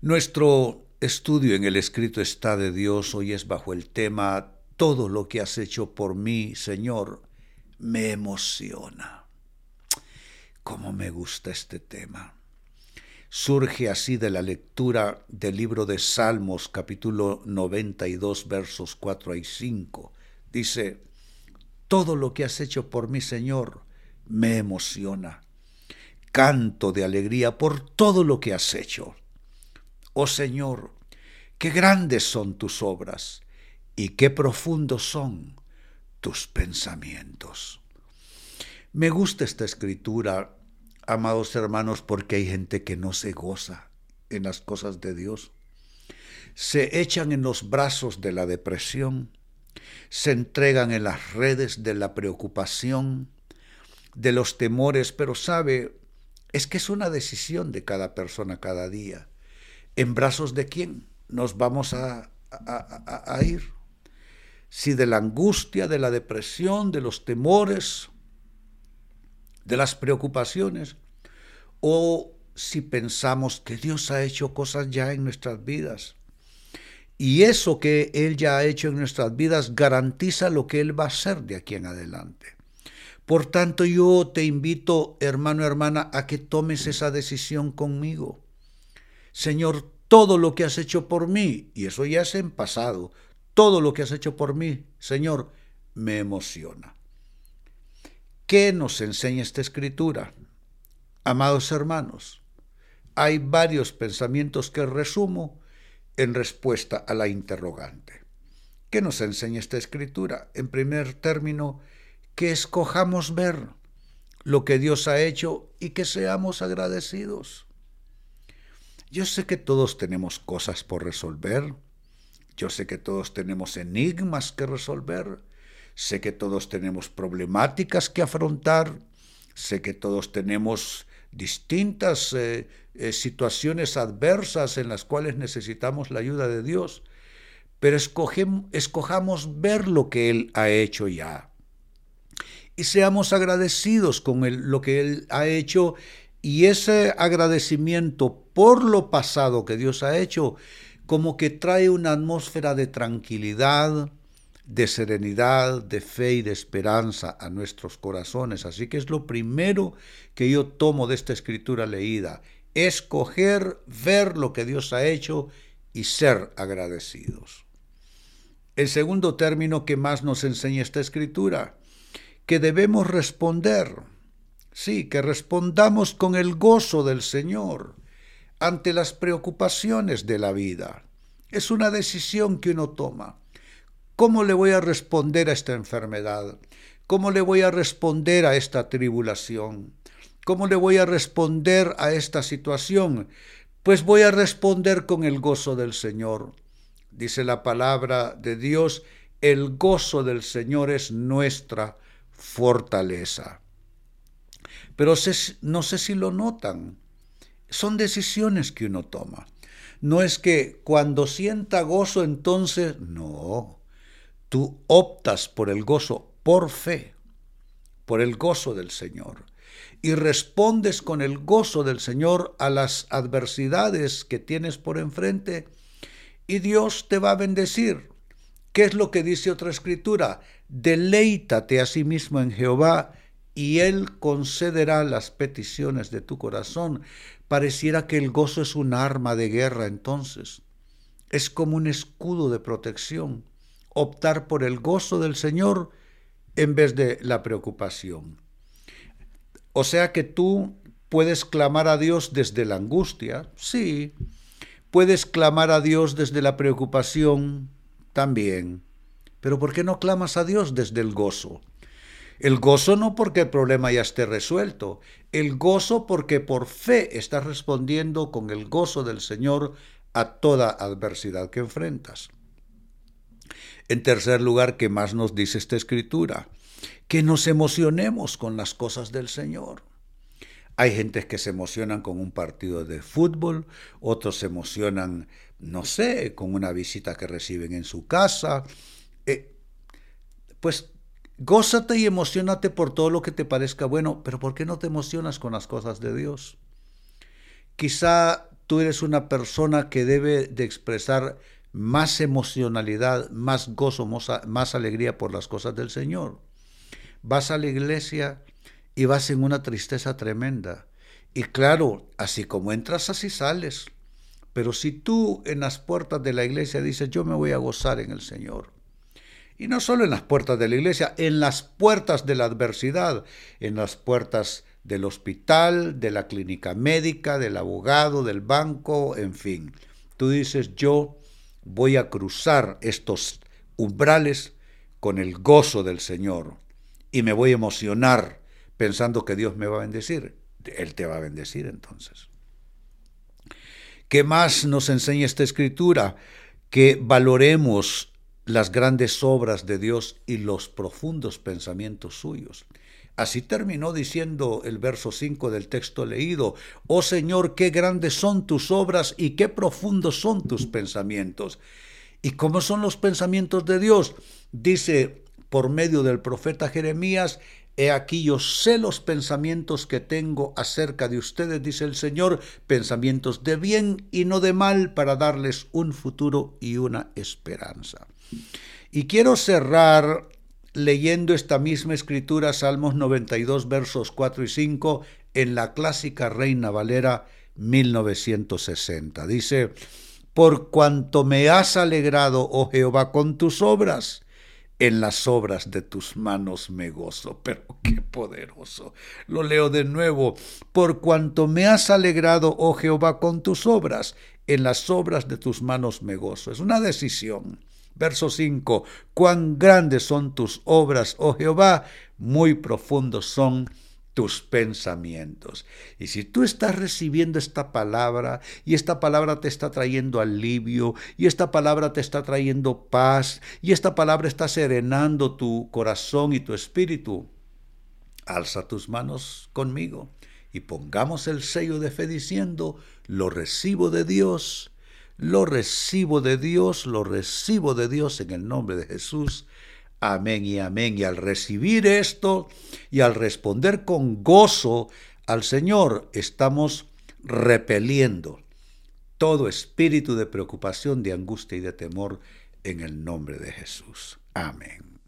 Nuestro estudio en el escrito está de Dios hoy es bajo el tema Todo lo que has hecho por mí, Señor, me emociona. ¿Cómo me gusta este tema? Surge así de la lectura del libro de Salmos capítulo 92 versos 4 y 5. Dice, Todo lo que has hecho por mí, Señor, me emociona. Canto de alegría por todo lo que has hecho. Oh Señor, qué grandes son tus obras y qué profundos son tus pensamientos. Me gusta esta escritura, amados hermanos, porque hay gente que no se goza en las cosas de Dios. Se echan en los brazos de la depresión, se entregan en las redes de la preocupación, de los temores, pero sabe, es que es una decisión de cada persona cada día. ¿En brazos de quién nos vamos a, ir? Si de la angustia, de la depresión, de los temores, de las preocupaciones, o si pensamos que Dios ha hecho cosas ya en nuestras vidas. Y eso que Él ya ha hecho en nuestras vidas garantiza lo que Él va a hacer de aquí en adelante. Por tanto, yo te invito, hermano, hermana, a que tomes esa decisión conmigo. Señor, todo lo que has hecho por mí, y eso ya es en pasado, todo lo que has hecho por mí, Señor, me emociona. ¿Qué nos enseña esta escritura? Amados hermanos, hay varios pensamientos que resumo en respuesta a la interrogante. ¿Qué nos enseña esta escritura? En primer término, que escojamos ver lo que Dios ha hecho y que seamos agradecidos. Yo sé que todos tenemos cosas por resolver. Yo sé que todos tenemos enigmas que resolver. Sé que todos tenemos problemáticas que afrontar. Sé que todos tenemos distintas eh, eh, situaciones adversas en las cuales necesitamos la ayuda de Dios. Pero escojamos ver lo que Él ha hecho ya. Y seamos agradecidos con lo que Él ha hecho y ese agradecimiento por lo pasado que Dios ha hecho, como que trae una atmósfera de tranquilidad, de serenidad, de fe y de esperanza a nuestros corazones. Así que es lo primero que yo tomo de esta escritura leída, escoger, ver lo que Dios ha hecho y ser agradecidos. El segundo término que más nos enseña esta escritura, que debemos responder Sí, que respondamos con el gozo del Señor ante las preocupaciones de la vida. Es una decisión que uno toma. ¿Cómo le voy a responder a esta enfermedad? ¿Cómo le voy a responder a esta tribulación? ¿Cómo le voy a responder a esta situación? Pues voy a responder con el gozo del Señor. Dice la palabra de Dios, el gozo del Señor es nuestra fortaleza pero no sé si lo notan. Son decisiones que uno toma. No es que cuando sienta gozo entonces, no. Tú optas por el gozo por fe, por el gozo del Señor. Y respondes con el gozo del Señor a las adversidades que tienes por enfrente y Dios te va a bendecir. ¿Qué es lo que dice otra escritura? Deleítate a sí mismo en Jehová y Él concederá las peticiones de tu corazón. Pareciera que el gozo es un arma de guerra entonces. Es como un escudo de protección. Optar por el gozo del Señor en vez de la preocupación. O sea que tú puedes clamar a Dios desde la angustia, sí. Puedes clamar a Dios desde la preocupación, también. Pero ¿por qué no clamas a Dios desde el gozo? El gozo no porque el problema ya esté resuelto, el gozo porque por fe estás respondiendo con el gozo del Señor a toda adversidad que enfrentas. En tercer lugar, ¿qué más nos dice esta escritura? Que nos emocionemos con las cosas del Señor. Hay gente que se emocionan con un partido de fútbol, otros se emocionan, no sé, con una visita que reciben en su casa. Eh, pues Gózate y emocionate por todo lo que te parezca bueno, pero ¿por qué no te emocionas con las cosas de Dios? Quizá tú eres una persona que debe de expresar más emocionalidad, más gozo, más alegría por las cosas del Señor. Vas a la iglesia y vas en una tristeza tremenda. Y claro, así como entras, así sales. Pero si tú en las puertas de la iglesia dices, yo me voy a gozar en el Señor, y no solo en las puertas de la iglesia, en las puertas de la adversidad, en las puertas del hospital, de la clínica médica, del abogado, del banco, en fin. Tú dices, yo voy a cruzar estos umbrales con el gozo del Señor y me voy a emocionar pensando que Dios me va a bendecir. Él te va a bendecir entonces. ¿Qué más nos enseña esta escritura? Que valoremos las grandes obras de Dios y los profundos pensamientos suyos. Así terminó diciendo el verso 5 del texto leído, Oh Señor, qué grandes son tus obras y qué profundos son tus pensamientos. ¿Y cómo son los pensamientos de Dios? Dice por medio del profeta Jeremías, He aquí yo sé los pensamientos que tengo acerca de ustedes, dice el Señor, pensamientos de bien y no de mal para darles un futuro y una esperanza. Y quiero cerrar leyendo esta misma escritura, Salmos 92, versos 4 y 5, en la clásica Reina Valera 1960. Dice, por cuanto me has alegrado, oh Jehová, con tus obras, en las obras de tus manos me gozo. Pero qué poderoso. Lo leo de nuevo. Por cuanto me has alegrado, oh Jehová, con tus obras, en las obras de tus manos me gozo. Es una decisión. Verso 5. Cuán grandes son tus obras, oh Jehová, muy profundos son tus pensamientos. Y si tú estás recibiendo esta palabra y esta palabra te está trayendo alivio y esta palabra te está trayendo paz y esta palabra está serenando tu corazón y tu espíritu, alza tus manos conmigo y pongamos el sello de fe diciendo, lo recibo de Dios, lo recibo de Dios, lo recibo de Dios en el nombre de Jesús. Amén y amén. Y al recibir esto y al responder con gozo al Señor, estamos repeliendo todo espíritu de preocupación, de angustia y de temor en el nombre de Jesús. Amén.